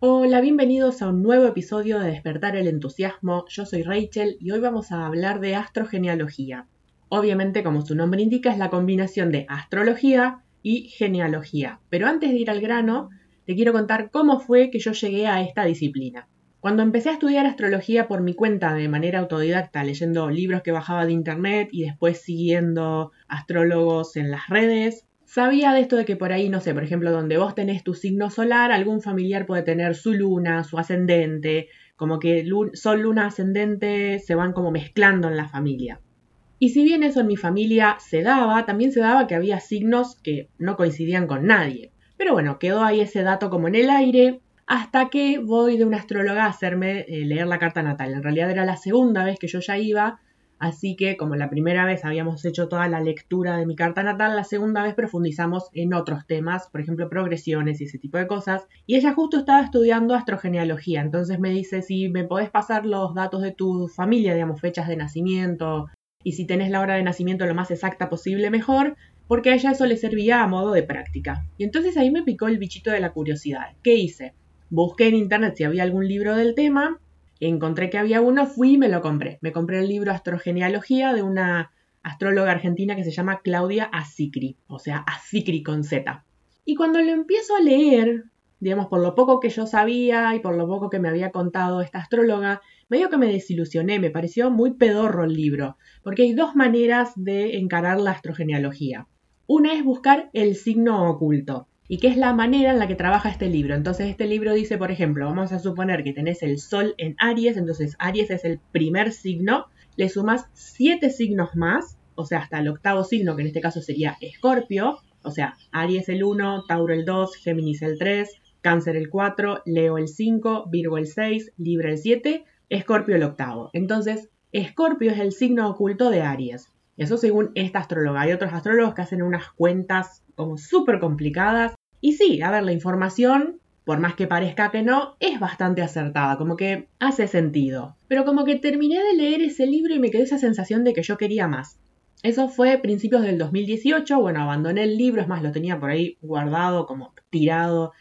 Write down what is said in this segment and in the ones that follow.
Hola, bienvenidos a un nuevo episodio de Despertar el Entusiasmo. Yo soy Rachel y hoy vamos a hablar de astrogenealogía. Obviamente, como su nombre indica, es la combinación de astrología y genealogía. Pero antes de ir al grano, te quiero contar cómo fue que yo llegué a esta disciplina. Cuando empecé a estudiar astrología por mi cuenta de manera autodidacta, leyendo libros que bajaba de internet y después siguiendo astrólogos en las redes, sabía de esto de que por ahí, no sé, por ejemplo, donde vos tenés tu signo solar, algún familiar puede tener su luna, su ascendente, como que sol, luna, ascendente se van como mezclando en la familia. Y si bien eso en mi familia se daba, también se daba que había signos que no coincidían con nadie. Pero bueno, quedó ahí ese dato como en el aire hasta que voy de una astróloga a hacerme eh, leer la carta natal. En realidad era la segunda vez que yo ya iba, así que como la primera vez habíamos hecho toda la lectura de mi carta natal, la segunda vez profundizamos en otros temas, por ejemplo progresiones y ese tipo de cosas. Y ella justo estaba estudiando astrogenealogía, entonces me dice si me podés pasar los datos de tu familia, digamos, fechas de nacimiento, y si tenés la hora de nacimiento lo más exacta posible mejor, porque a ella eso le servía a modo de práctica. Y entonces ahí me picó el bichito de la curiosidad. ¿Qué hice? Busqué en internet si había algún libro del tema, encontré que había uno, fui y me lo compré. Me compré el libro Astrogenealogía de una astróloga argentina que se llama Claudia Asicri, o sea, Asicri con Z. Y cuando lo empiezo a leer, digamos, por lo poco que yo sabía y por lo poco que me había contado esta astróloga, medio que me desilusioné, me pareció muy pedorro el libro, porque hay dos maneras de encarar la astrogenealogía. Una es buscar el signo oculto, y qué es la manera en la que trabaja este libro. Entonces este libro dice, por ejemplo, vamos a suponer que tenés el Sol en Aries, entonces Aries es el primer signo, le sumas siete signos más, o sea, hasta el octavo signo, que en este caso sería Escorpio, o sea, Aries el 1, Tauro el 2, Géminis el 3, Cáncer el 4, Leo el 5, Virgo el 6, Libra el 7, Escorpio el octavo. Entonces, Escorpio es el signo oculto de Aries. Eso según esta astróloga. Hay otros astrólogos que hacen unas cuentas como súper complicadas y sí, a ver, la información, por más que parezca que no, es bastante acertada, como que hace sentido. Pero como que terminé de leer ese libro y me quedó esa sensación de que yo quería más. Eso fue principios del 2018, bueno, abandoné el libro, es más, lo tenía por ahí guardado, como tirado.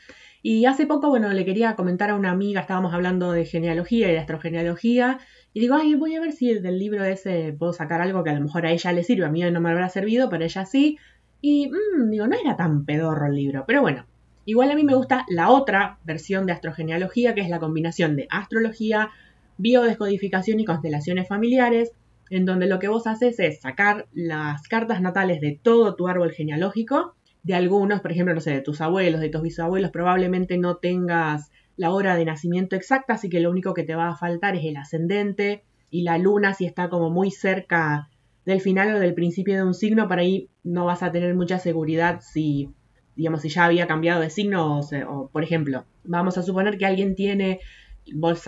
Y hace poco, bueno, le quería comentar a una amiga, estábamos hablando de genealogía y de astrogenealogía, y digo, ay, voy a ver si del libro ese puedo sacar algo que a lo mejor a ella le sirve, a mí no me habrá servido, pero ella sí. Y mmm, digo, no era tan pedorro el libro, pero bueno, igual a mí me gusta la otra versión de astrogenealogía, que es la combinación de astrología, biodescodificación y constelaciones familiares, en donde lo que vos haces es sacar las cartas natales de todo tu árbol genealógico, de algunos, por ejemplo, no sé, de tus abuelos, de tus bisabuelos, probablemente no tengas la hora de nacimiento exacta, así que lo único que te va a faltar es el ascendente y la luna si está como muy cerca del final o del principio de un signo, para ahí no vas a tener mucha seguridad si, digamos, si ya había cambiado de signo o, por ejemplo, vamos a suponer que alguien tiene, vos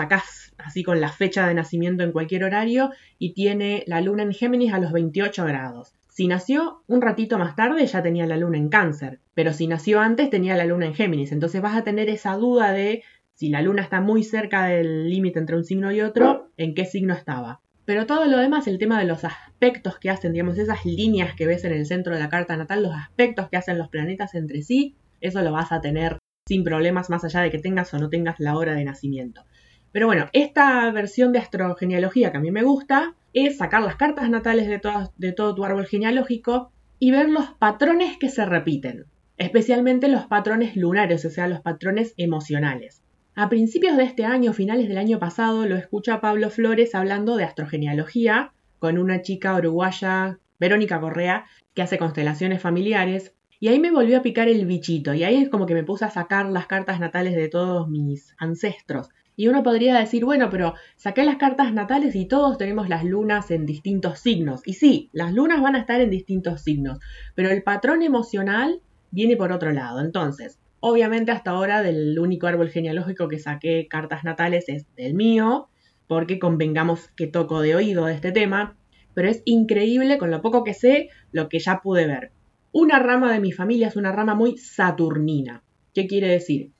así con la fecha de nacimiento en cualquier horario y tiene la luna en Géminis a los 28 grados. Si nació un ratito más tarde ya tenía la luna en cáncer, pero si nació antes tenía la luna en Géminis, entonces vas a tener esa duda de si la luna está muy cerca del límite entre un signo y otro, en qué signo estaba. Pero todo lo demás, el tema de los aspectos que hacen, digamos, esas líneas que ves en el centro de la carta natal, los aspectos que hacen los planetas entre sí, eso lo vas a tener sin problemas más allá de que tengas o no tengas la hora de nacimiento. Pero bueno, esta versión de astrogenealogía que a mí me gusta es sacar las cartas natales de todo, tu árbol genealógico y ver los patrones que se repiten, especialmente los patrones lunares, o sea, los patrones emocionales. A principios de este año, finales del año pasado, lo escucha Pablo Flores hablando de astrogenealogía con una chica uruguaya, Verónica Correa, que hace constelaciones familiares. Y ahí me volvió a picar el bichito, y ahí es como que me puse a sacar las cartas natales de todos mis ancestros. Y uno podría decir, bueno, pero saqué las cartas natales y todos tenemos las lunas en distintos signos. Y sí, las lunas van a estar en distintos signos, pero el patrón emocional viene por otro lado. Entonces, Obviamente hasta ahora del único árbol genealógico que saqué cartas natales es del mío, porque convengamos que toco de oído de este tema, pero es increíble con lo poco que sé lo que ya pude ver. Una rama de mi familia es una rama muy saturnina. ¿Qué quiere decir?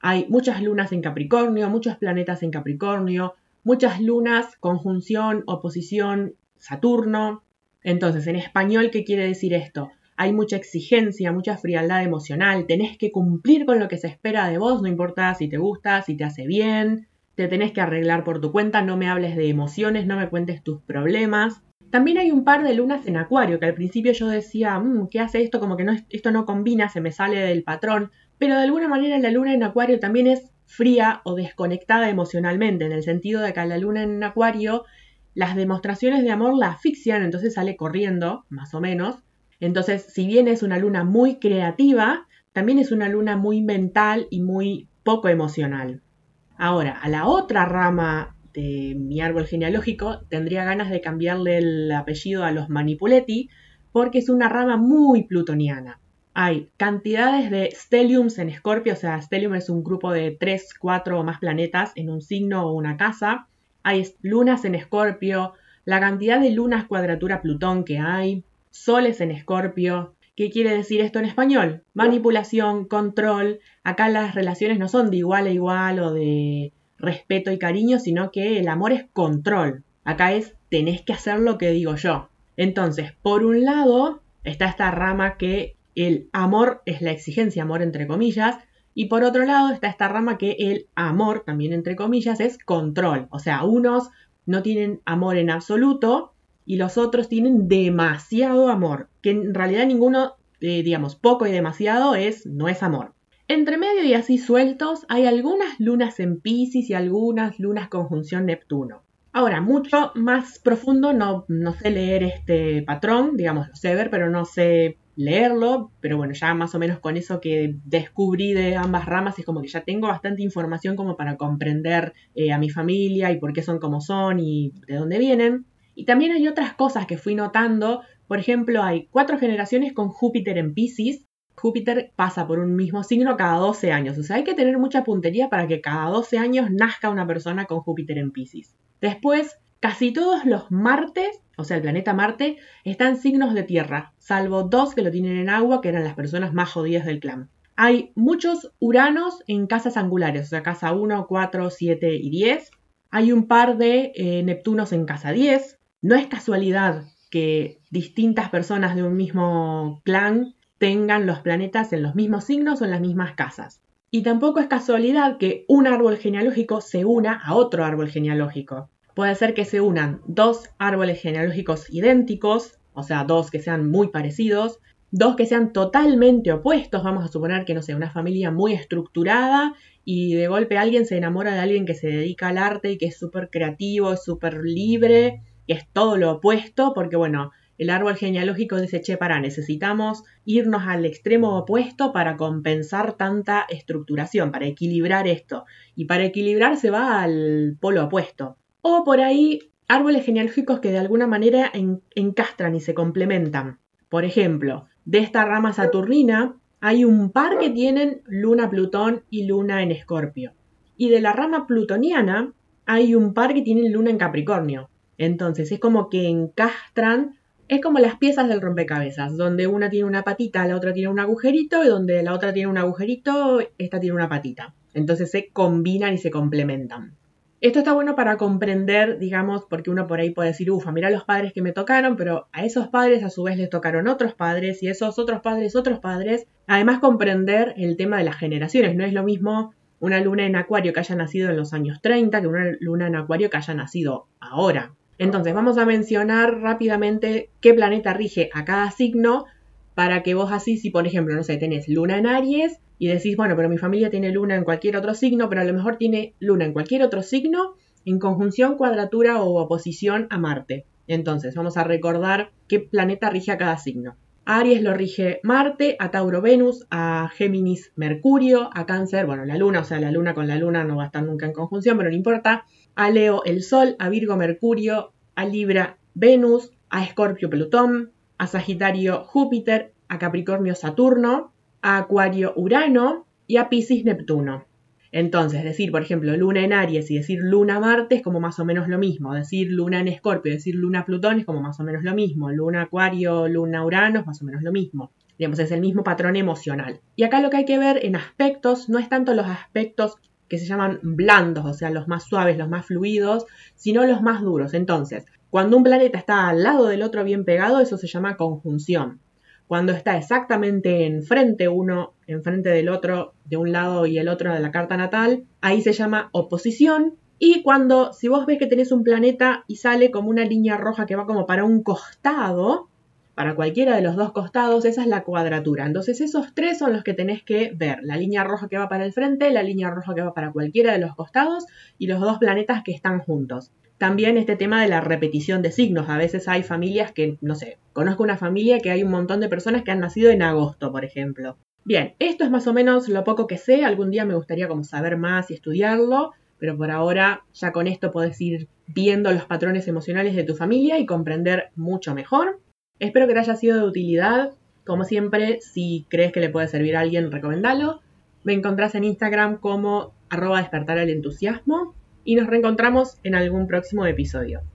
Hay muchas lunas en Capricornio, muchos planetas en Capricornio, muchas lunas, conjunción, oposición, Saturno. Entonces, en español, ¿qué quiere decir esto? Hay mucha exigencia, mucha frialdad emocional, tenés que cumplir con lo que se espera de vos, no importa si te gusta, si te hace bien, te tenés que arreglar por tu cuenta, no me hables de emociones, no me cuentes tus problemas. También hay un par de lunas en acuario, que al principio yo decía, mm, ¿qué hace esto? Como que esto no combina, se me sale del patrón, pero de alguna manera la luna en acuario también es fría o desconectada emocionalmente, en el sentido de que a la luna en acuario las demostraciones de amor la asfixian, entonces sale corriendo, más o menos. Entonces, si bien es una luna muy creativa, también es una luna muy mental y muy poco emocional. Ahora, a la otra rama de mi árbol genealógico tendría ganas de cambiarle el apellido a los Manipuletti porque es una rama muy plutoniana. Hay cantidades de stelliums en Escorpio, o sea, stellium es un grupo de 3, 4 o más planetas en un signo o una casa. Hay lunas en Escorpio, la cantidad de lunas cuadratura Plutón que hay, soles en Escorpio. ¿Qué quiere decir esto en español? Manipulación, control. Acá las relaciones no son de igual a igual o de respeto y cariño, sino que el amor es control. Acá es tenés que hacer lo que digo yo. Entonces, por un lado, está esta rama que el amor es la exigencia, amor entre comillas, y por otro lado está esta rama que el amor, también entre comillas, es control. O sea, unos no tienen amor en absoluto y los otros tienen demasiado amor, que en realidad ninguno, eh, digamos, poco y demasiado es, no es amor. Entre medio y así sueltos hay algunas lunas en Pisces y algunas lunas conjunción Neptuno. Ahora, mucho más profundo no, no sé leer este patrón, digamos, lo sé ver, pero no sé leerlo, pero bueno, ya más o menos con eso que descubrí de ambas ramas es como que ya tengo bastante información como para comprender eh, a mi familia y por qué son como son y de dónde vienen. Y también hay otras cosas que fui notando, por ejemplo, hay cuatro generaciones con Júpiter en Pisces, Júpiter pasa por un mismo signo cada 12 años. O sea, hay que tener mucha puntería para que cada 12 años nazca una persona con Júpiter en Pisces. Después, casi todos los martes, o sea, el planeta Marte, están signos de tierra, salvo dos que lo tienen en agua, que eran las personas más jodidas del clan. Hay muchos uranos en casas angulares, o sea, casa 1, 4, 7 y 10. Hay un par de eh, Neptunos en casa 10. No es casualidad que distintas personas de un mismo clan tengan los planetas en los mismos signos o en las mismas casas. Y tampoco es casualidad que un árbol genealógico se una a otro árbol genealógico. Puede ser que se unan dos árboles genealógicos idénticos, o sea, dos que sean muy parecidos, dos que sean totalmente opuestos, vamos a suponer que no sé, una familia muy estructurada y de golpe alguien se enamora de alguien que se dedica al arte y que es súper creativo, es súper libre, que es todo lo opuesto, porque bueno, el árbol genealógico dice, che, para, necesitamos irnos al extremo opuesto para compensar tanta estructuración, para equilibrar esto. Y para equilibrar se va al polo opuesto. O por ahí, árboles genealógicos que de alguna manera encastran y se complementan. Por ejemplo, de esta rama saturnina hay un par que tienen luna Plutón y luna en Escorpio. Y de la rama plutoniana hay un par que tienen luna en Capricornio. Entonces es como que encastran es como las piezas del rompecabezas, donde una tiene una patita, la otra tiene un agujerito, y donde la otra tiene un agujerito, esta tiene una patita. Entonces se combinan y se complementan. Esto está bueno para comprender, digamos, porque uno por ahí puede decir, ufa, mira los padres que me tocaron, pero a esos padres a su vez les tocaron otros padres y esos otros padres otros padres. Además comprender el tema de las generaciones. No es lo mismo una luna en acuario que haya nacido en los años 30 que una luna en acuario que haya nacido ahora. Entonces, vamos a mencionar rápidamente qué planeta rige a cada signo para que vos así, si por ejemplo, no sé, tenés luna en Aries y decís, bueno, pero mi familia tiene luna en cualquier otro signo, pero a lo mejor tiene luna en cualquier otro signo en conjunción, cuadratura o oposición a Marte. Entonces, vamos a recordar qué planeta rige a cada signo. A Aries lo rige Marte, a Tauro Venus, a Géminis Mercurio, a Cáncer, bueno, la luna, o sea, la luna con la luna no va a estar nunca en conjunción, pero no importa, a Leo el Sol, a Virgo Mercurio, a Libra Venus, a Escorpio Plutón, a Sagitario Júpiter, a Capricornio Saturno, a Acuario Urano y a Pisces Neptuno. Entonces, decir, por ejemplo, luna en Aries y decir luna Marte es como más o menos lo mismo. Decir luna en Escorpio y decir luna Plutón es como más o menos lo mismo. Luna Acuario, luna Urano es más o menos lo mismo. Digamos, es el mismo patrón emocional. Y acá lo que hay que ver en aspectos no es tanto los aspectos que se llaman blandos, o sea, los más suaves, los más fluidos, sino los más duros. Entonces, cuando un planeta está al lado del otro bien pegado, eso se llama conjunción. cuando está exactamente enfrente uno, enfrente del otro, de un lado y el otro de la carta natal, ahí se llama oposición. Y cuando, si vos ves que tenés un planeta y sale como una línea roja que va como para un costado, para cualquiera de los dos costados, esa es la cuadratura. Entonces esos tres son los que tenés que ver. La línea roja que va para el frente, la línea roja que va para cualquiera de los costados y los dos planetas que están juntos. También este tema de la repetición de signos. A veces hay familias que, no sé, conozco una familia que hay un montón de personas que han nacido en agosto, por ejemplo. Bien, esto es más o menos lo poco que sé. Algún día me gustaría como saber más y estudiarlo, pero por ahora ya con esto podés ir viendo los patrones emocionales de tu familia y comprender mucho mejor. Espero que te haya sido de utilidad. Como siempre, si crees que le puede servir a alguien, recomendalo. Me encontrás en Instagram como arroba despertar el entusiasmo y nos reencontramos en algún próximo episodio.